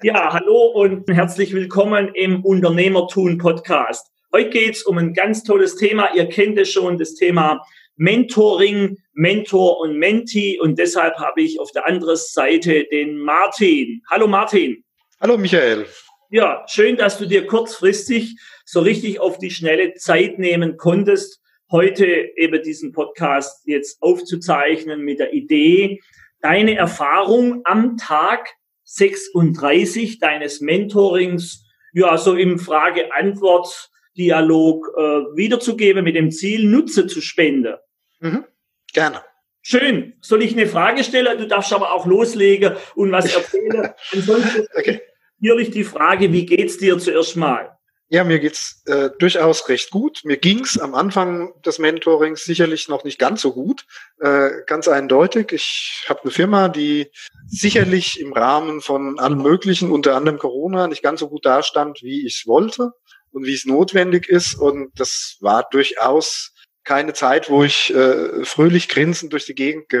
Ja, hallo und herzlich willkommen im Unternehmertun Podcast. Heute geht's um ein ganz tolles Thema. Ihr kennt es schon, das Thema Mentoring, Mentor und Mentee. Und deshalb habe ich auf der anderen Seite den Martin. Hallo Martin. Hallo Michael. Ja, schön, dass du dir kurzfristig so richtig auf die schnelle Zeit nehmen konntest, heute eben diesen Podcast jetzt aufzuzeichnen mit der Idee, deine Erfahrung am Tag 36 deines Mentorings, ja, so im Frage-Antwort-Dialog äh, wiederzugeben mit dem Ziel, Nutze zu spenden. Mhm. Gerne. Schön. Soll ich eine Frage stellen? Du darfst aber auch loslegen und was erzählen. Ansonsten okay. natürlich die Frage, wie geht's dir zuerst mal? Ja, mir geht's äh, durchaus recht gut. Mir ging's am Anfang des Mentorings sicherlich noch nicht ganz so gut. Äh, ganz eindeutig. Ich habe eine Firma, die sicherlich im Rahmen von allem Möglichen, unter anderem Corona, nicht ganz so gut dastand, wie ich wollte und wie es notwendig ist. Und das war durchaus keine Zeit, wo ich äh, fröhlich grinsend durch die Gegend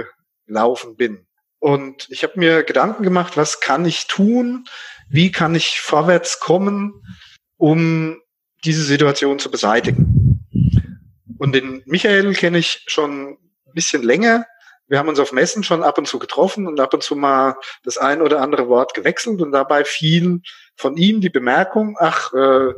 gelaufen bin. Und ich habe mir Gedanken gemacht, was kann ich tun? Wie kann ich vorwärts kommen? Um diese Situation zu beseitigen. Und den Michael kenne ich schon ein bisschen länger. Wir haben uns auf Messen schon ab und zu getroffen und ab und zu mal das ein oder andere Wort gewechselt und dabei fiel von ihm die Bemerkung, ach, äh,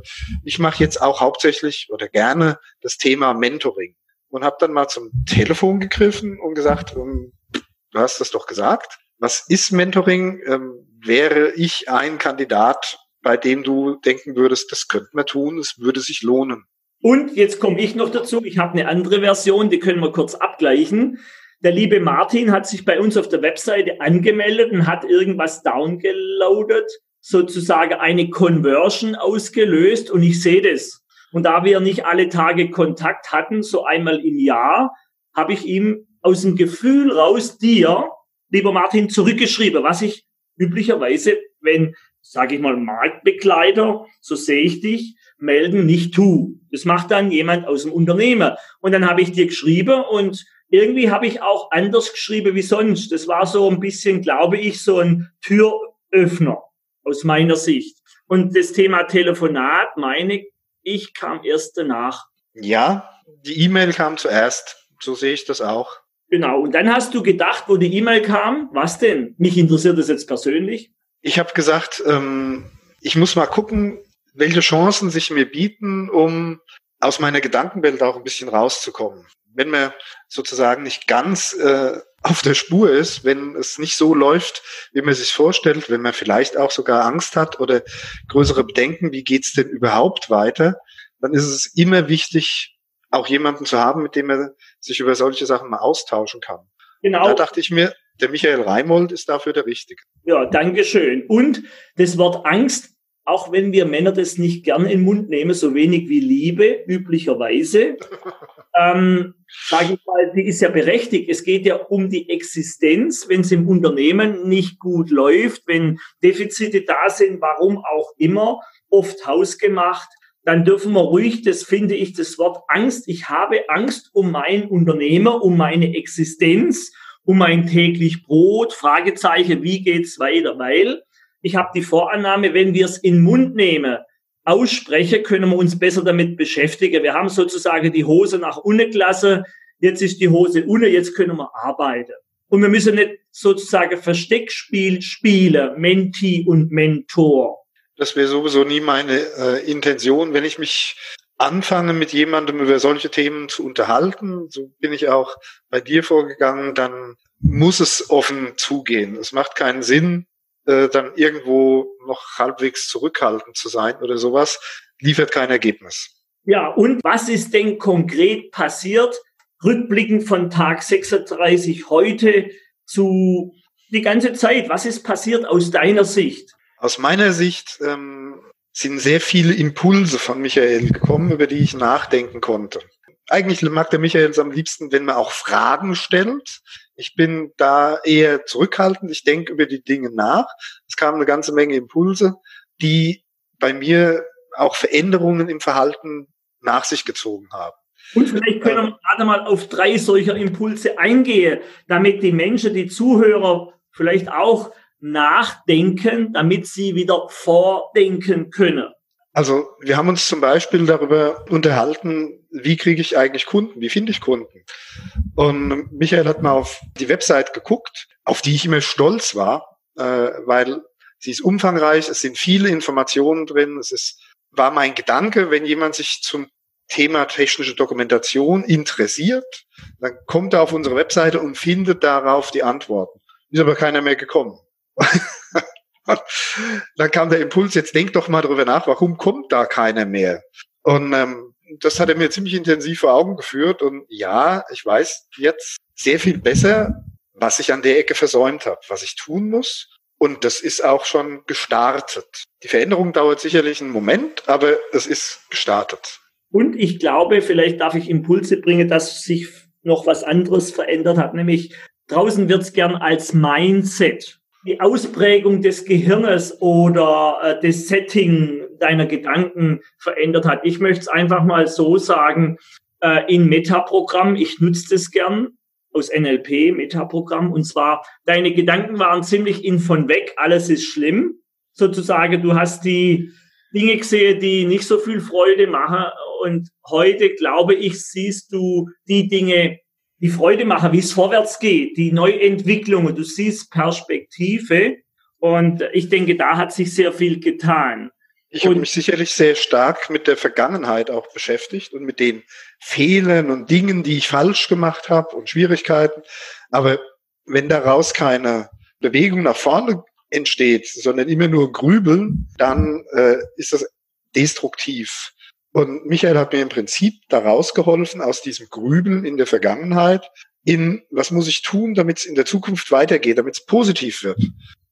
ich mache jetzt auch hauptsächlich oder gerne das Thema Mentoring und habe dann mal zum Telefon gegriffen und gesagt, ähm, du hast das doch gesagt. Was ist Mentoring? Ähm, wäre ich ein Kandidat bei dem du denken würdest, das könnte man tun, es würde sich lohnen. Und jetzt komme ich noch dazu, ich habe eine andere Version, die können wir kurz abgleichen. Der liebe Martin hat sich bei uns auf der Webseite angemeldet und hat irgendwas downgeloadet, sozusagen eine Conversion ausgelöst und ich sehe das. Und da wir nicht alle Tage Kontakt hatten, so einmal im Jahr, habe ich ihm aus dem Gefühl raus dir, lieber Martin, zurückgeschrieben, was ich üblicherweise, wenn sage ich mal, Marktbegleiter, so sehe ich dich, melden, nicht tu. Das macht dann jemand aus dem Unternehmen. Und dann habe ich dir geschrieben und irgendwie habe ich auch anders geschrieben wie sonst. Das war so ein bisschen, glaube ich, so ein Türöffner aus meiner Sicht. Und das Thema Telefonat, meine ich, kam erst danach. Ja, die E-Mail kam zuerst. So sehe ich das auch. Genau. Und dann hast du gedacht, wo die E-Mail kam, was denn? Mich interessiert das jetzt persönlich. Ich habe gesagt, ähm, ich muss mal gucken, welche Chancen sich mir bieten, um aus meiner Gedankenwelt auch ein bisschen rauszukommen. Wenn man sozusagen nicht ganz äh, auf der Spur ist, wenn es nicht so läuft, wie man sich vorstellt, wenn man vielleicht auch sogar Angst hat oder größere Bedenken, wie geht's denn überhaupt weiter, dann ist es immer wichtig, auch jemanden zu haben, mit dem man sich über solche Sachen mal austauschen kann. Genau. Und da dachte ich mir, der Michael Reimold ist dafür der Richtige. Ja, danke schön. Und das Wort Angst, auch wenn wir Männer das nicht gern in den Mund nehmen, so wenig wie Liebe, üblicherweise, ähm, sage ich mal, die ist ja berechtigt. Es geht ja um die Existenz, wenn es im Unternehmen nicht gut läuft, wenn Defizite da sind, warum auch immer, oft hausgemacht, dann dürfen wir ruhig, das finde ich, das Wort Angst. Ich habe Angst um mein Unternehmer, um meine Existenz um mein täglich Brot, Fragezeichen, wie geht's weiter? Weil ich habe die Vorannahme, wenn wir es in den Mund nehmen, aussprechen, können wir uns besser damit beschäftigen. Wir haben sozusagen die Hose nach unten gelassen, jetzt ist die Hose unten, jetzt können wir arbeiten. Und wir müssen nicht sozusagen Versteckspiel spielen, Menti und Mentor. Das wäre sowieso nie meine äh, Intention, wenn ich mich anfange, mit jemandem über solche Themen zu unterhalten, so bin ich auch bei dir vorgegangen, dann muss es offen zugehen. Es macht keinen Sinn, äh, dann irgendwo noch halbwegs zurückhaltend zu sein oder sowas, liefert kein Ergebnis. Ja, und was ist denn konkret passiert, rückblickend von Tag 36 heute zu die ganze Zeit? Was ist passiert aus deiner Sicht? Aus meiner Sicht ähm, sind sehr viele Impulse von Michael gekommen, über die ich nachdenken konnte. Eigentlich mag der Michael es am liebsten, wenn man auch Fragen stellt. Ich bin da eher zurückhaltend. Ich denke über die Dinge nach. Es kam eine ganze Menge Impulse, die bei mir auch Veränderungen im Verhalten nach sich gezogen haben. Und vielleicht können wir gerade mal auf drei solcher Impulse eingehen, damit die Menschen, die Zuhörer vielleicht auch nachdenken, damit sie wieder vordenken können. Also wir haben uns zum Beispiel darüber unterhalten, wie kriege ich eigentlich Kunden, wie finde ich Kunden. Und Michael hat mal auf die Website geguckt, auf die ich immer stolz war, äh, weil sie ist umfangreich, es sind viele Informationen drin, es ist, war mein Gedanke, wenn jemand sich zum Thema technische Dokumentation interessiert, dann kommt er auf unsere Webseite und findet darauf die Antworten. Ist aber keiner mehr gekommen. dann kam der Impuls, jetzt denk doch mal darüber nach, warum kommt da keiner mehr? Und ähm, das hat er mir ziemlich intensiv vor Augen geführt. Und ja, ich weiß jetzt sehr viel besser, was ich an der Ecke versäumt habe, was ich tun muss. Und das ist auch schon gestartet. Die Veränderung dauert sicherlich einen Moment, aber es ist gestartet. Und ich glaube, vielleicht darf ich Impulse bringen, dass sich noch was anderes verändert hat, nämlich draußen wird es gern als Mindset die Ausprägung des Gehirnes oder äh, das Setting deiner Gedanken verändert hat. Ich möchte es einfach mal so sagen, äh, in Metaprogramm, ich nutze das gern aus NLP, Metaprogramm, und zwar, deine Gedanken waren ziemlich in von weg, alles ist schlimm. Sozusagen, du hast die Dinge gesehen, die nicht so viel Freude machen. Und heute, glaube ich, siehst du die Dinge, die Freude machen, wie es vorwärts geht, die Neuentwicklung und du siehst Perspektive. Und ich denke, da hat sich sehr viel getan. Ich habe mich sicherlich sehr stark mit der Vergangenheit auch beschäftigt und mit den Fehlern und Dingen, die ich falsch gemacht habe und Schwierigkeiten. Aber wenn daraus keine Bewegung nach vorne entsteht, sondern immer nur Grübeln, dann äh, ist das destruktiv. Und Michael hat mir im Prinzip daraus geholfen, aus diesem Grübeln in der Vergangenheit, in was muss ich tun, damit es in der Zukunft weitergeht, damit es positiv wird.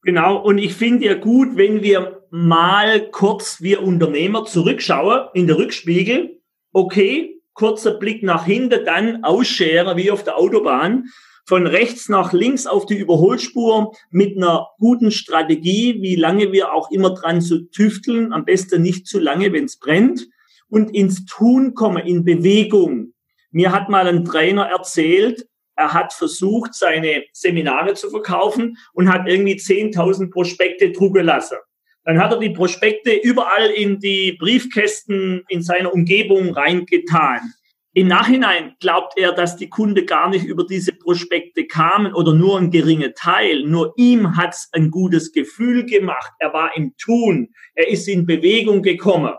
Genau, und ich finde ja gut, wenn wir mal kurz, wir Unternehmer, zurückschauen in der Rückspiegel. Okay, kurzer Blick nach hinten, dann ausscheren wie auf der Autobahn, von rechts nach links auf die Überholspur mit einer guten Strategie, wie lange wir auch immer dran zu tüfteln, am besten nicht zu lange, wenn es brennt und ins Tun kommen, in Bewegung. Mir hat mal ein Trainer erzählt, er hat versucht, seine Seminare zu verkaufen und hat irgendwie 10.000 Prospekte drucken lassen. Dann hat er die Prospekte überall in die Briefkästen in seiner Umgebung reingetan. Im Nachhinein glaubt er, dass die Kunde gar nicht über diese Prospekte kamen oder nur ein geringer Teil. Nur ihm hat's ein gutes Gefühl gemacht. Er war im Tun. Er ist in Bewegung gekommen.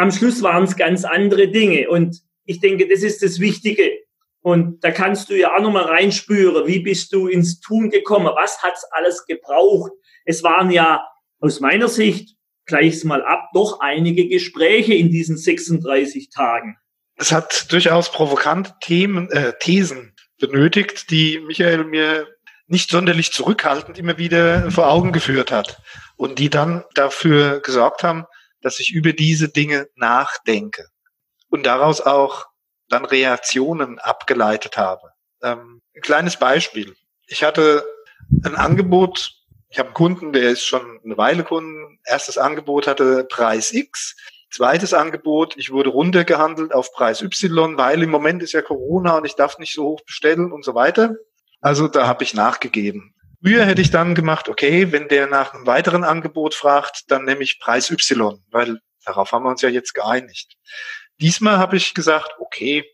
Am Schluss waren es ganz andere Dinge. Und ich denke, das ist das Wichtige. Und da kannst du ja auch nochmal reinspüren, wie bist du ins Tun gekommen? Was hat's alles gebraucht? Es waren ja aus meiner Sicht, gleich's mal ab, doch einige Gespräche in diesen 36 Tagen. Es hat durchaus provokante Themen, äh, Thesen benötigt, die Michael mir nicht sonderlich zurückhaltend immer wieder vor Augen geführt hat und die dann dafür gesorgt haben, dass ich über diese Dinge nachdenke und daraus auch dann Reaktionen abgeleitet habe. Ähm, ein kleines Beispiel. Ich hatte ein Angebot, ich habe einen Kunden, der ist schon eine Weile Kunden. Erstes Angebot hatte Preis X. Zweites Angebot, ich wurde runtergehandelt auf Preis Y, weil im Moment ist ja Corona und ich darf nicht so hoch bestellen und so weiter. Also da habe ich nachgegeben. Früher hätte ich dann gemacht, okay, wenn der nach einem weiteren Angebot fragt, dann nehme ich Preis Y, weil darauf haben wir uns ja jetzt geeinigt. Diesmal habe ich gesagt, okay,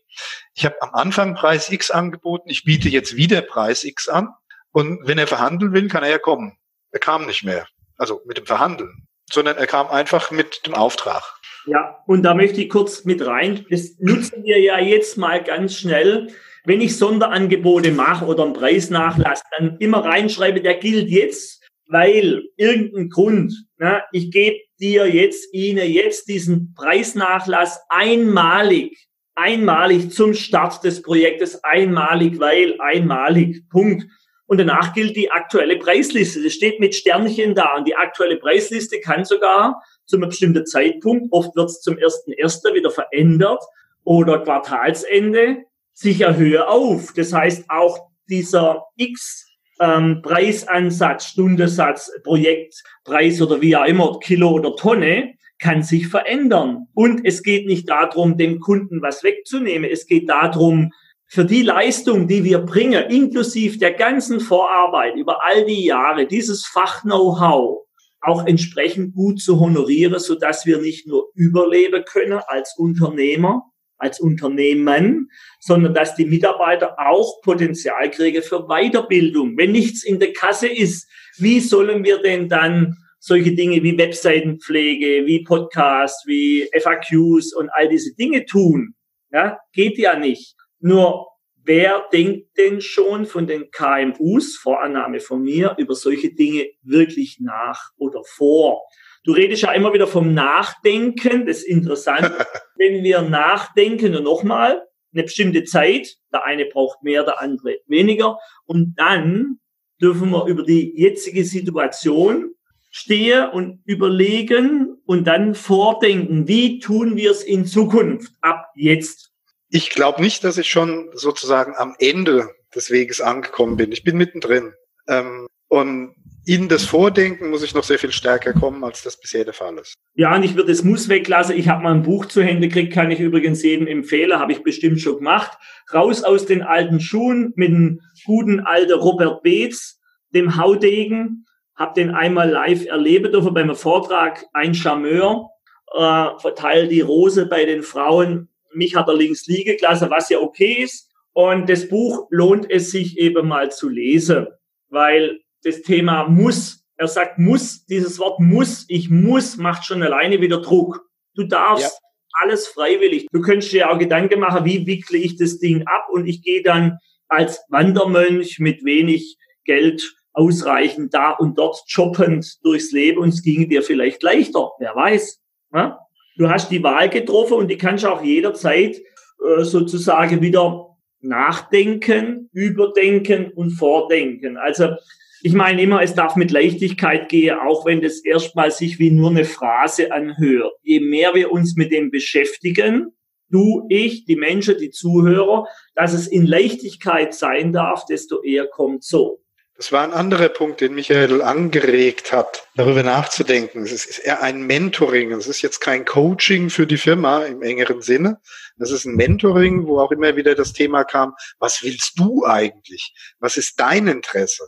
ich habe am Anfang Preis X angeboten, ich biete jetzt wieder Preis X an und wenn er verhandeln will, kann er ja kommen. Er kam nicht mehr, also mit dem Verhandeln, sondern er kam einfach mit dem Auftrag. Ja, und da möchte ich kurz mit rein. Das nutzen wir ja jetzt mal ganz schnell wenn ich Sonderangebote mache oder einen Preisnachlass, dann immer reinschreibe, der gilt jetzt, weil irgendein Grund, ne, ich gebe dir jetzt, Ihnen jetzt diesen Preisnachlass einmalig, einmalig zum Start des Projektes, einmalig, weil, einmalig, Punkt. Und danach gilt die aktuelle Preisliste. Das steht mit Sternchen da. Und die aktuelle Preisliste kann sogar zu einem bestimmten Zeitpunkt, oft wird es zum 1.1. wieder verändert oder Quartalsende, sich erhöhe auf. Das heißt, auch dieser X ähm, Preisansatz, Stundensatz, Projektpreis oder wie auch immer, Kilo oder Tonne, kann sich verändern. Und es geht nicht darum, dem Kunden was wegzunehmen. Es geht darum, für die Leistung, die wir bringen, inklusive der ganzen Vorarbeit über all die Jahre, dieses Fach-Know-how auch entsprechend gut zu honorieren, so dass wir nicht nur überleben können als Unternehmer, als Unternehmen, sondern dass die Mitarbeiter auch Potenzial kriegen für Weiterbildung. Wenn nichts in der Kasse ist, wie sollen wir denn dann solche Dinge wie Webseitenpflege, wie Podcasts, wie FAQs und all diese Dinge tun? Ja, geht ja nicht. Nur wer denkt denn schon von den KMUs, Vorannahme von mir, über solche Dinge wirklich nach oder vor? Du redest ja immer wieder vom Nachdenken. Das ist interessant. Wenn wir nachdenken, und nochmal, eine bestimmte Zeit, der eine braucht mehr, der andere weniger. Und dann dürfen wir über die jetzige Situation stehen und überlegen und dann vordenken, wie tun wir es in Zukunft ab jetzt. Ich glaube nicht, dass ich schon sozusagen am Ende des Weges angekommen bin. Ich bin mittendrin. Ähm, und in das Vordenken muss ich noch sehr viel stärker kommen, als das bisher der Fall ist. Ja, und ich würde das Muss weglassen. Ich habe mal ein Buch zu Hände gekriegt, kann ich übrigens jedem empfehlen, habe ich bestimmt schon gemacht. Raus aus den alten Schuhen mit dem guten alten Robert Beetz, dem Haudegen. Hab den einmal live erleben dürfen beim Vortrag. Ein Charmeur äh, verteilt die Rose bei den Frauen mich hat er links liegen gelassen, was ja okay ist. Und das Buch lohnt es sich eben mal zu lesen, weil das Thema muss, er sagt muss, dieses Wort muss, ich muss, macht schon alleine wieder Druck. Du darfst ja. alles freiwillig. Du könntest dir auch Gedanken machen, wie wickle ich das Ding ab und ich gehe dann als Wandermönch mit wenig Geld ausreichend da und dort shoppend durchs Leben und es ginge dir vielleicht leichter. Wer weiß. Ja? Du hast die Wahl getroffen und die kannst du auch jederzeit äh, sozusagen wieder nachdenken, überdenken und vordenken. Also ich meine immer, es darf mit Leichtigkeit gehen, auch wenn das erstmal sich wie nur eine Phrase anhört. Je mehr wir uns mit dem beschäftigen, du, ich, die Menschen, die Zuhörer, dass es in Leichtigkeit sein darf, desto eher kommt so. Das war ein anderer Punkt, den Michael angeregt hat, darüber nachzudenken. Es ist eher ein Mentoring. Es ist jetzt kein Coaching für die Firma im engeren Sinne. Das ist ein Mentoring, wo auch immer wieder das Thema kam, was willst du eigentlich? Was ist dein Interesse?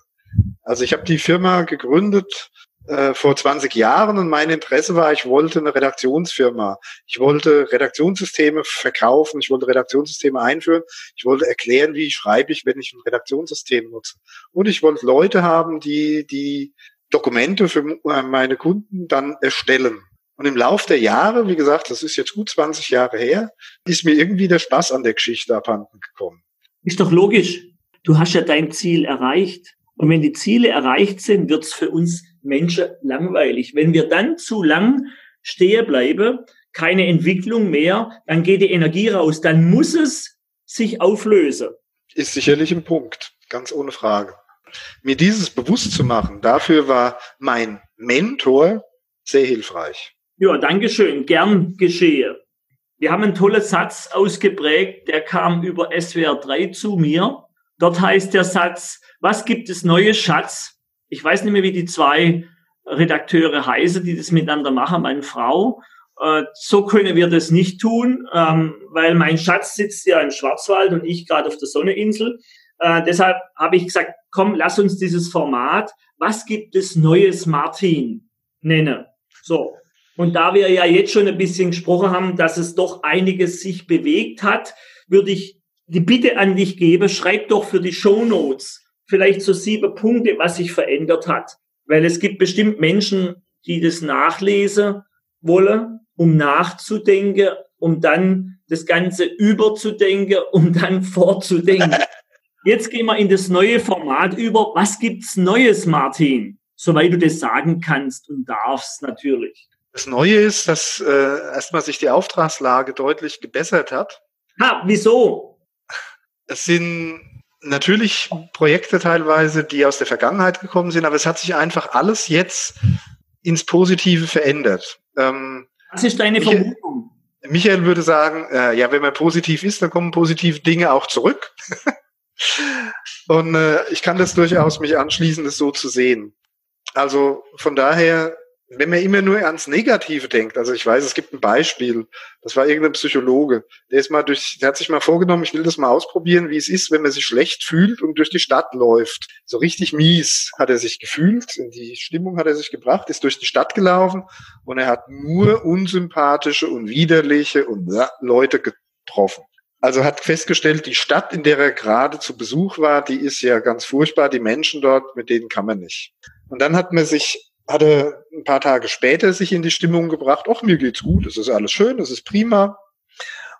Also ich habe die Firma gegründet äh, vor 20 Jahren und mein Interesse war, ich wollte eine Redaktionsfirma. Ich wollte Redaktionssysteme verkaufen, ich wollte Redaktionssysteme einführen, ich wollte erklären, wie schreibe ich, wenn ich ein Redaktionssystem nutze. Und ich wollte Leute haben, die die Dokumente für meine Kunden dann erstellen. Und im Lauf der Jahre, wie gesagt, das ist jetzt gut 20 Jahre her, ist mir irgendwie der Spaß an der Geschichte abhanden gekommen. Ist doch logisch. Du hast ja dein Ziel erreicht. Und wenn die Ziele erreicht sind, wird es für uns Menschen langweilig. Wenn wir dann zu lang stehen bleiben, keine Entwicklung mehr, dann geht die Energie raus. Dann muss es sich auflösen. Ist sicherlich ein Punkt, ganz ohne Frage. Mir dieses bewusst zu machen, dafür war mein Mentor sehr hilfreich. Ja, Dankeschön. Gern geschehe. Wir haben einen tollen Satz ausgeprägt, der kam über SWR 3 zu mir. Dort heißt der Satz, was gibt es Neues, Schatz? Ich weiß nicht mehr, wie die zwei Redakteure heißen, die das miteinander machen, meine Frau. Äh, so können wir das nicht tun, ähm, weil mein Schatz sitzt ja im Schwarzwald und ich gerade auf der Sonneinsel. Äh, deshalb habe ich gesagt, komm, lass uns dieses Format, was gibt es Neues, Martin, nennen. So. Und da wir ja jetzt schon ein bisschen gesprochen haben, dass es doch einiges sich bewegt hat, würde ich die Bitte an dich gebe, schreib doch für die Show Notes vielleicht so sieben Punkte, was sich verändert hat. Weil es gibt bestimmt Menschen, die das nachlesen wollen, um nachzudenken, um dann das Ganze überzudenken, um dann vorzudenken. Jetzt gehen wir in das neue Format über. Was gibt's Neues, Martin? Soweit du das sagen kannst und darfst, natürlich. Das Neue ist, dass äh, erstmal sich die Auftragslage deutlich gebessert hat. Ha, wieso? Es sind natürlich Projekte teilweise, die aus der Vergangenheit gekommen sind, aber es hat sich einfach alles jetzt ins Positive verändert. Ähm, Was ist deine Michael, Vermutung? Michael würde sagen, äh, ja, wenn man positiv ist, dann kommen positive Dinge auch zurück. Und äh, ich kann das durchaus mich anschließen, das so zu sehen. Also von daher wenn man immer nur ans Negative denkt, also ich weiß, es gibt ein Beispiel, das war irgendein Psychologe, der ist mal durch, der hat sich mal vorgenommen, ich will das mal ausprobieren, wie es ist, wenn man sich schlecht fühlt und durch die Stadt läuft. So richtig mies hat er sich gefühlt, in die Stimmung hat er sich gebracht, ist durch die Stadt gelaufen und er hat nur unsympathische und widerliche und Leute getroffen. Also hat festgestellt, die Stadt, in der er gerade zu Besuch war, die ist ja ganz furchtbar, die Menschen dort, mit denen kann man nicht. Und dann hat man sich hatte ein paar Tage später sich in die Stimmung gebracht, ach, mir geht's gut, es ist alles schön, es ist prima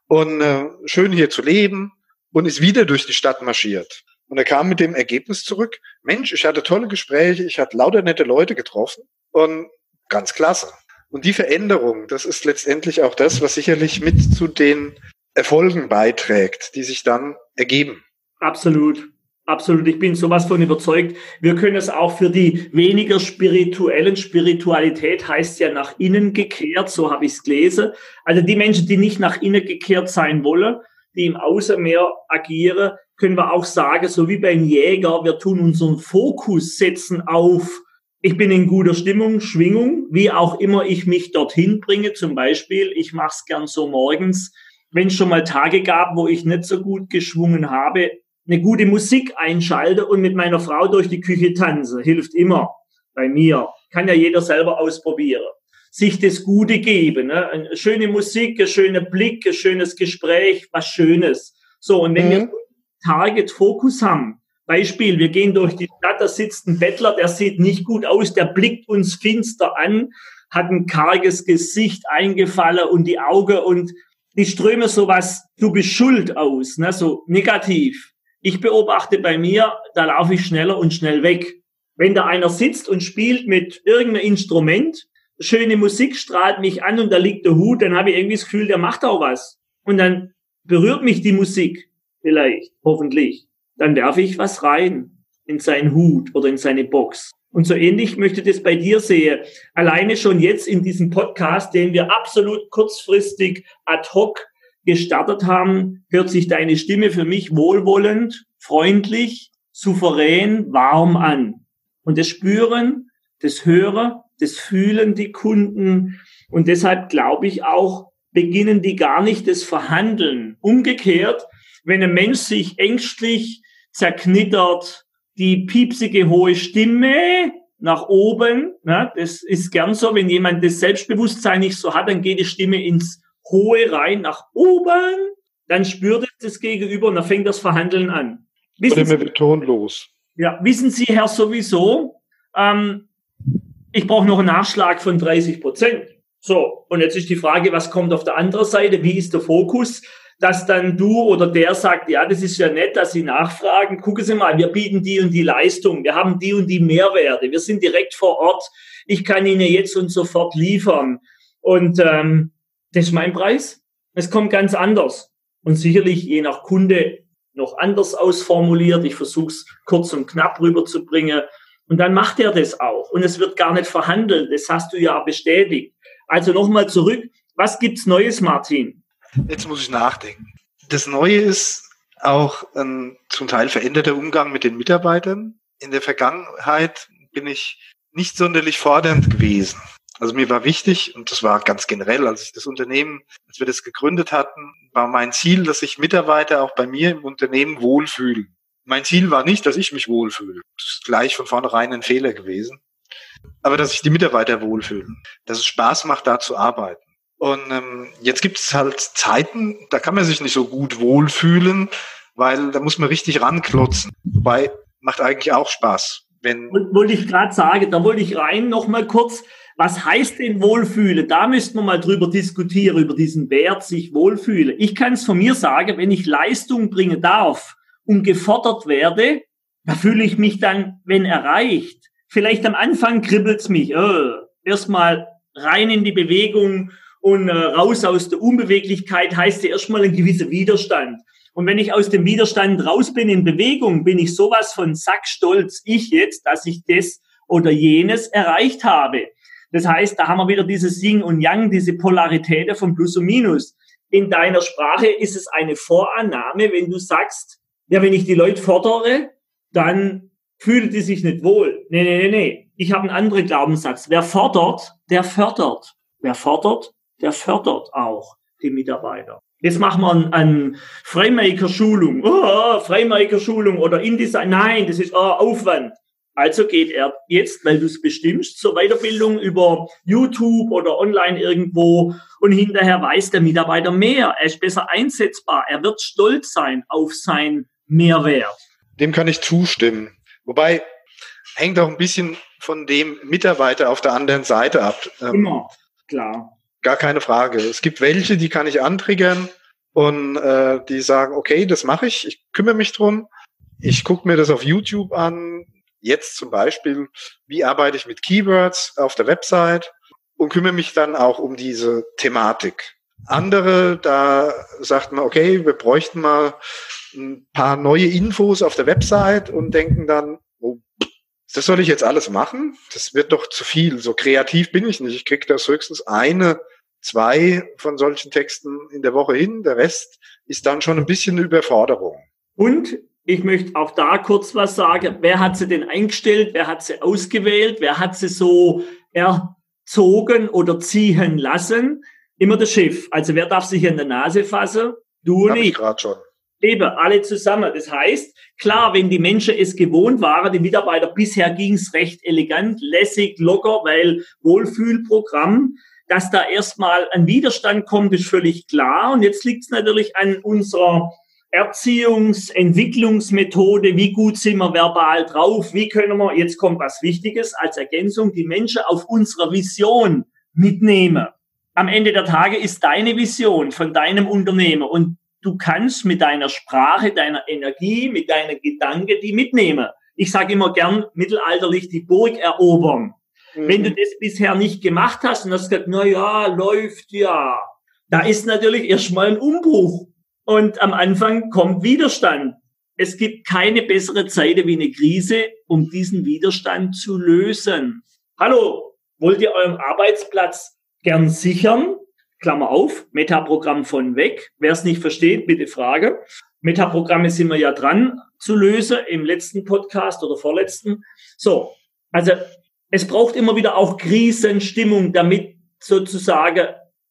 und äh, schön hier zu leben und ist wieder durch die Stadt marschiert. Und er kam mit dem Ergebnis zurück, Mensch, ich hatte tolle Gespräche, ich hatte lauter nette Leute getroffen und ganz klasse. Und die Veränderung, das ist letztendlich auch das, was sicherlich mit zu den Erfolgen beiträgt, die sich dann ergeben. Absolut. Absolut, ich bin sowas von überzeugt. Wir können es auch für die weniger spirituellen, Spiritualität heißt ja nach innen gekehrt, so habe ich es gelesen. Also die Menschen, die nicht nach innen gekehrt sein wollen, die im Außen mehr agieren, können wir auch sagen, so wie beim Jäger, wir tun unseren Fokus setzen auf, ich bin in guter Stimmung, Schwingung, wie auch immer ich mich dorthin bringe. Zum Beispiel, ich mache es gern so morgens, wenn es schon mal Tage gab, wo ich nicht so gut geschwungen habe, eine gute Musik einschalte und mit meiner Frau durch die Küche tanze. Hilft immer bei mir. Kann ja jeder selber ausprobieren. Sich das Gute geben. Ne? Eine schöne Musik, ein schöner Blick, ein schönes Gespräch, was Schönes. So, und wenn mhm. wir Target Fokus haben, Beispiel, wir gehen durch die Stadt, da sitzt ein Bettler, der sieht nicht gut aus, der blickt uns finster an, hat ein karges Gesicht eingefallen und die Augen und die ströme sowas, du bist schuld aus, ne, so negativ. Ich beobachte bei mir, da laufe ich schneller und schnell weg. Wenn da einer sitzt und spielt mit irgendeinem Instrument, schöne Musik strahlt mich an und da liegt der Hut, dann habe ich irgendwie das Gefühl, der macht auch was. Und dann berührt mich die Musik vielleicht, hoffentlich. Dann werfe ich was rein in seinen Hut oder in seine Box. Und so ähnlich möchte ich das bei dir sehen. Alleine schon jetzt in diesem Podcast, den wir absolut kurzfristig ad hoc gestartet haben, hört sich deine Stimme für mich wohlwollend, freundlich, souverän, warm an. Und das Spüren, das Hören, das Fühlen die Kunden. Und deshalb glaube ich auch, beginnen die gar nicht das Verhandeln. Umgekehrt, wenn ein Mensch sich ängstlich zerknittert, die piepsige hohe Stimme nach oben, ne, das ist gern so, wenn jemand das Selbstbewusstsein nicht so hat, dann geht die Stimme ins hohe rein nach oben, dann spürt es das Gegenüber und dann fängt das Verhandeln an. Wissen Oder mit tonlos. Ja, wissen Sie, Herr, sowieso, ähm, ich brauche noch einen Nachschlag von 30 Prozent. So, und jetzt ist die Frage, was kommt auf der anderen Seite? Wie ist der Fokus? Dass dann du oder der sagt, ja, das ist ja nett, dass Sie nachfragen. Gucken Sie mal, wir bieten die und die Leistung. Wir haben die und die Mehrwerte. Wir sind direkt vor Ort. Ich kann Ihnen jetzt und sofort liefern. Und ähm, das ist mein Preis. Es kommt ganz anders. Und sicherlich je nach Kunde noch anders ausformuliert. Ich versuche es kurz und knapp rüberzubringen. Und dann macht er das auch. Und es wird gar nicht verhandelt. Das hast du ja bestätigt. Also nochmal zurück. Was gibt's Neues, Martin? Jetzt muss ich nachdenken. Das Neue ist auch ein zum Teil veränderter Umgang mit den Mitarbeitern. In der Vergangenheit bin ich nicht sonderlich fordernd gewesen. Also mir war wichtig, und das war ganz generell, als ich das Unternehmen, als wir das gegründet hatten, war mein Ziel, dass sich Mitarbeiter auch bei mir im Unternehmen wohlfühlen. Mein Ziel war nicht, dass ich mich wohlfühle. Das ist gleich von vornherein ein Fehler gewesen. Aber dass sich die Mitarbeiter wohlfühlen, dass es Spaß macht, da zu arbeiten. Und ähm, jetzt gibt es halt Zeiten, da kann man sich nicht so gut wohlfühlen, weil da muss man richtig ranklotzen. Wobei macht eigentlich auch Spaß. Wenn wollte ich gerade sagen, da wollte ich rein noch mal kurz. Was heißt denn Wohlfühlen? Da müssten wir mal drüber diskutieren, über diesen Wert, sich wohlfühlen. Ich kann es von mir sagen, wenn ich Leistung bringen darf und gefordert werde, da fühle ich mich dann, wenn erreicht. Vielleicht am Anfang kribbelt's mich, oh, erstmal rein in die Bewegung und äh, raus aus der Unbeweglichkeit heißt ja erstmal ein gewisser Widerstand. Und wenn ich aus dem Widerstand raus bin in Bewegung, bin ich sowas von sackstolz, ich jetzt, dass ich das oder jenes erreicht habe. Das heißt, da haben wir wieder dieses Yin und Yang, diese Polarität von Plus und Minus. In deiner Sprache ist es eine Vorannahme, wenn du sagst, ja, wenn ich die Leute fordere, dann fühlen die sich nicht wohl. Nee, nee, nee, nee. ich habe einen anderen Glaubenssatz. Wer fordert, der fördert. Wer fordert, der fördert auch die Mitarbeiter. Jetzt machen wir eine ein Freimaker-Schulung. Oh, Freimaker-Schulung oder InDesign. Nein, das ist oh, Aufwand. Also geht er jetzt, weil du es bestimmst, zur Weiterbildung über YouTube oder online irgendwo und hinterher weiß der Mitarbeiter mehr. Er ist besser einsetzbar. Er wird stolz sein auf sein Mehrwert. Dem kann ich zustimmen. Wobei hängt auch ein bisschen von dem Mitarbeiter auf der anderen Seite ab. Ähm, Immer, klar. Gar keine Frage. Es gibt welche, die kann ich antriggern und äh, die sagen, okay, das mache ich, ich kümmere mich drum. Ich gucke mir das auf YouTube an, Jetzt zum Beispiel, wie arbeite ich mit Keywords auf der Website und kümmere mich dann auch um diese Thematik. Andere, da sagt man, okay, wir bräuchten mal ein paar neue Infos auf der Website und denken dann, oh, das soll ich jetzt alles machen? Das wird doch zu viel. So kreativ bin ich nicht. Ich kriege das höchstens eine, zwei von solchen Texten in der Woche hin. Der Rest ist dann schon ein bisschen Überforderung. Und ich möchte auch da kurz was sagen. Wer hat sie denn eingestellt? Wer hat sie ausgewählt? Wer hat sie so erzogen oder ziehen lassen? Immer der Chef. Also wer darf sich in der Nase fassen? Du und ich. gerade schon. Eben, alle zusammen. Das heißt, klar, wenn die Menschen es gewohnt waren, die Mitarbeiter, bisher ging es recht elegant, lässig, locker, weil Wohlfühlprogramm, dass da erstmal ein Widerstand kommt, ist völlig klar. Und jetzt liegt es natürlich an unserer Erziehungs-, Entwicklungsmethode, wie gut sind wir verbal drauf, wie können wir, jetzt kommt was Wichtiges als Ergänzung, die Menschen auf unserer Vision mitnehmen. Am Ende der Tage ist deine Vision von deinem Unternehmer und du kannst mit deiner Sprache, deiner Energie, mit deiner Gedanken die mitnehmen. Ich sage immer gern mittelalterlich die Burg erobern. Mhm. Wenn du das bisher nicht gemacht hast und hast gesagt, na ja, läuft ja, da ist natürlich erstmal ein Umbruch und am Anfang kommt Widerstand. Es gibt keine bessere Zeit wie eine Krise, um diesen Widerstand zu lösen. Hallo, wollt ihr euren Arbeitsplatz gern sichern? Klammer auf, Metaprogramm von weg. Wer es nicht versteht, bitte Frage. Metaprogramme sind wir ja dran zu lösen im letzten Podcast oder vorletzten. So, also es braucht immer wieder auch Krisenstimmung, damit sozusagen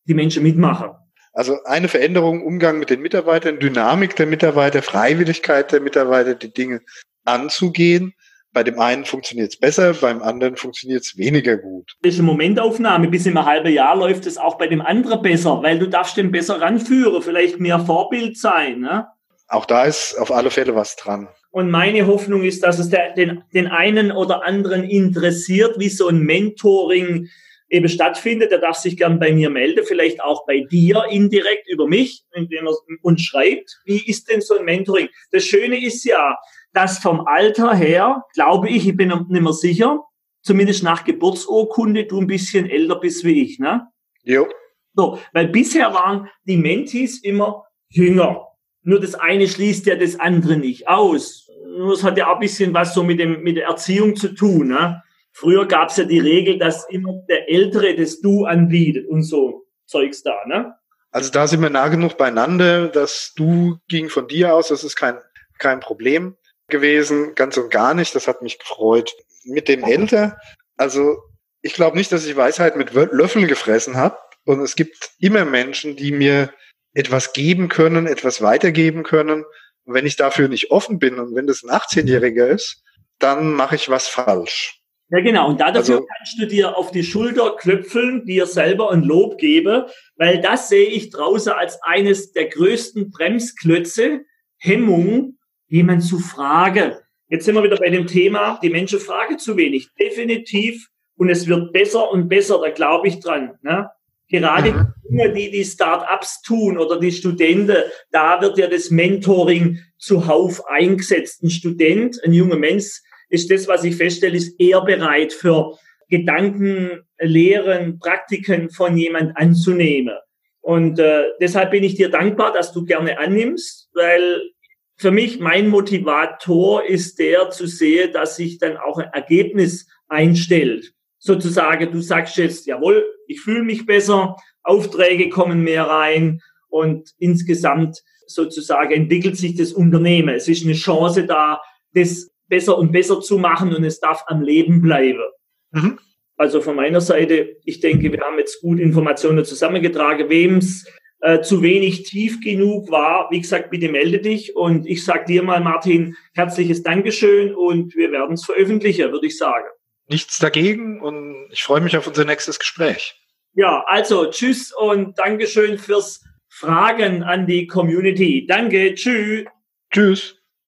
die Menschen mitmachen. Also eine Veränderung, Umgang mit den Mitarbeitern, Dynamik der Mitarbeiter, Freiwilligkeit der Mitarbeiter, die Dinge anzugehen. Bei dem einen funktioniert es besser, beim anderen funktioniert es weniger gut. Das ist eine Momentaufnahme. Bis im halben Jahr läuft es auch bei dem anderen besser, weil du darfst den besser ranführen, vielleicht mehr Vorbild sein. Ne? Auch da ist auf alle Fälle was dran. Und meine Hoffnung ist, dass es der, den, den einen oder anderen interessiert, wie so ein Mentoring eben stattfindet, der darf sich gern bei mir melden, vielleicht auch bei dir indirekt über mich, indem er uns schreibt, wie ist denn so ein Mentoring? Das Schöne ist ja, dass vom Alter her, glaube ich, ich bin nicht mehr sicher, zumindest nach Geburtsurkunde, du ein bisschen älter bist wie ich, ne? Jo. So, weil bisher waren die Mentis immer jünger. Nur das eine schließt ja das andere nicht aus. Nur es hat ja auch ein bisschen was so mit dem, mit der Erziehung zu tun, ne? Früher gab es ja die Regel, dass immer der Ältere das Du anbietet und so Zeugs da, ne? Also da sind wir nah genug beieinander. Das Du ging von dir aus, das ist kein, kein Problem gewesen, ganz und gar nicht. Das hat mich gefreut. Mit dem Älter, also ich glaube nicht, dass ich Weisheit mit Löffeln gefressen habe. Und es gibt immer Menschen, die mir etwas geben können, etwas weitergeben können. Und wenn ich dafür nicht offen bin und wenn das ein 18-Jähriger ist, dann mache ich was falsch. Ja, genau. Und dafür also, kannst du dir auf die Schulter klöpfeln, dir selber ein Lob geben, weil das sehe ich draußen als eines der größten Bremsklötze, Hemmung, jemand zu fragen. Jetzt sind wir wieder bei dem Thema, die Menschen fragen zu wenig. Definitiv. Und es wird besser und besser, da glaube ich dran. Ne? Gerade mhm. die, die Start-ups tun oder die Studenten, da wird ja das Mentoring zuhauf eingesetzt. Ein Student, ein junger Mensch, ist das, was ich feststelle, ist eher bereit für Gedanken, Lehren, Praktiken von jemand anzunehmen. Und äh, deshalb bin ich dir dankbar, dass du gerne annimmst, weil für mich mein Motivator ist der zu sehen, dass sich dann auch ein Ergebnis einstellt. Sozusagen, du sagst jetzt, jawohl, ich fühle mich besser, Aufträge kommen mehr rein und insgesamt sozusagen entwickelt sich das Unternehmen. Es ist eine Chance da, das besser und besser zu machen und es darf am Leben bleiben. Mhm. Also von meiner Seite, ich denke, wir haben jetzt gut Informationen zusammengetragen. Wem es äh, zu wenig tief genug war, wie gesagt, bitte melde dich. Und ich sage dir mal, Martin, herzliches Dankeschön und wir werden es veröffentlichen, würde ich sagen. Nichts dagegen und ich freue mich auf unser nächstes Gespräch. Ja, also tschüss und Dankeschön fürs Fragen an die Community. Danke, tschüss. Tschüss.